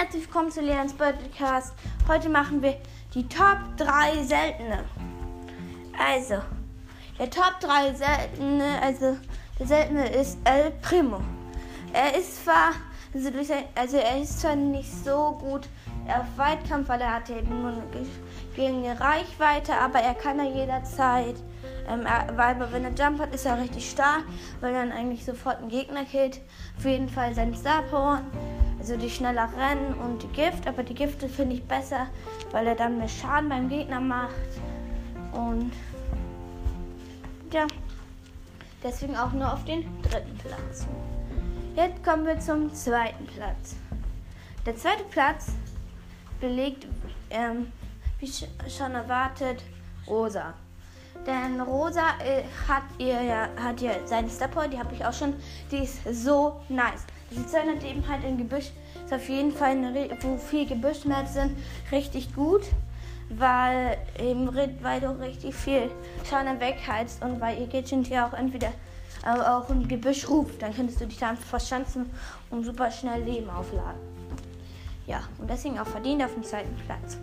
Herzlich willkommen zu Leons Podcast. Heute machen wir die Top 3 seltene. Also, der Top 3 seltene, also der seltene ist El Primo. Er ist zwar, also, also er ist zwar nicht so gut auf Weitkampf, weil er hat eben nur eine geringe Reichweite, aber er kann ja jederzeit, ähm, weil wenn er Jump hat, ist er richtig stark, weil er dann eigentlich sofort einen Gegner killt. Auf jeden Fall sein Star Power also die schneller rennen und die Gift, aber die Gifte finde ich besser, weil er dann mehr Schaden beim Gegner macht. Und ja, deswegen auch nur auf den dritten Platz. Jetzt kommen wir zum zweiten Platz. Der zweite Platz belegt, ähm, wie schon erwartet, Rosa. Denn Rosa äh, hat ihr ja hat ihr seine Stepper, die habe ich auch schon. Die ist so nice. Die Zöllner eben halt im Gebüsch ist auf jeden Fall, eine, wo viel Gebüschschmerz sind, richtig gut, weil eben weil du richtig viel Schaden wegheizt und weil ihr ja auch entweder auch im Gebüsch ruft, dann könntest du dich da verschanzen und super schnell Leben aufladen. Ja, und deswegen auch verdient auf dem zweiten Platz.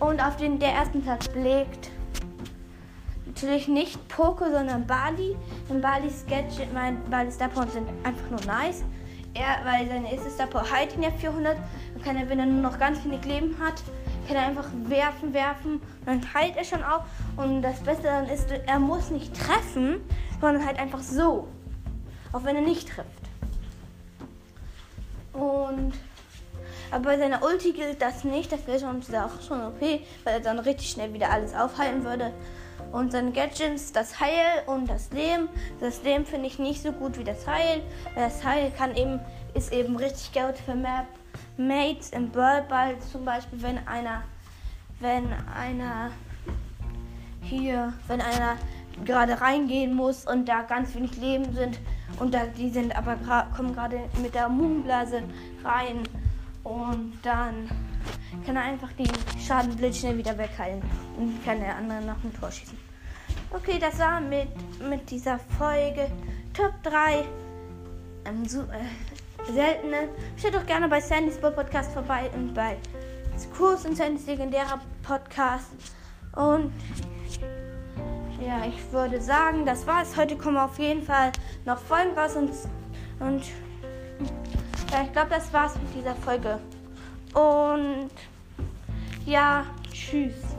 Und auf den der ersten Platz belegt natürlich nicht Poco, sondern Bali. Denn Balis Gadget, mein Balis Starpoint sind einfach nur nice. Er, weil seine erste Starpoint heilt ihn ja 400. Dann kann er, wenn er nur noch ganz wenig Leben hat, kann er einfach werfen, werfen. Dann heilt er schon auch. Und das Beste dann ist, er muss nicht treffen, sondern halt einfach so. Auch wenn er nicht trifft. Und aber bei seiner Ulti gilt das nicht. Das wäre schon, auch schon OP, weil er dann richtig schnell wieder alles aufhalten würde. Und seine Gadgets, das Heil und das Leben. Das Leben finde ich nicht so gut wie das Heil. Das Heil kann eben, ist eben richtig gut für Map Mates im Ball zum Beispiel, wenn einer, wenn einer hier, wenn einer gerade reingehen muss und da ganz wenig Leben sind und da, die sind aber kommen gerade mit der Moonblase rein und dann kann er einfach den Schaden blitzschnell wieder wegheilen und kann der andere nach dem Tor schießen. Okay, das war mit, mit dieser Folge Top 3 ähm, so, äh, seltene. Schaut doch gerne bei Sandys Bull Podcast vorbei und bei Kurs und Sandys legendärer Podcast. Und ja, ich würde sagen, das war's. Heute kommen auf jeden Fall noch Folgen raus und, und ja, ich glaube, das war's mit dieser Folge. Und ja, tschüss.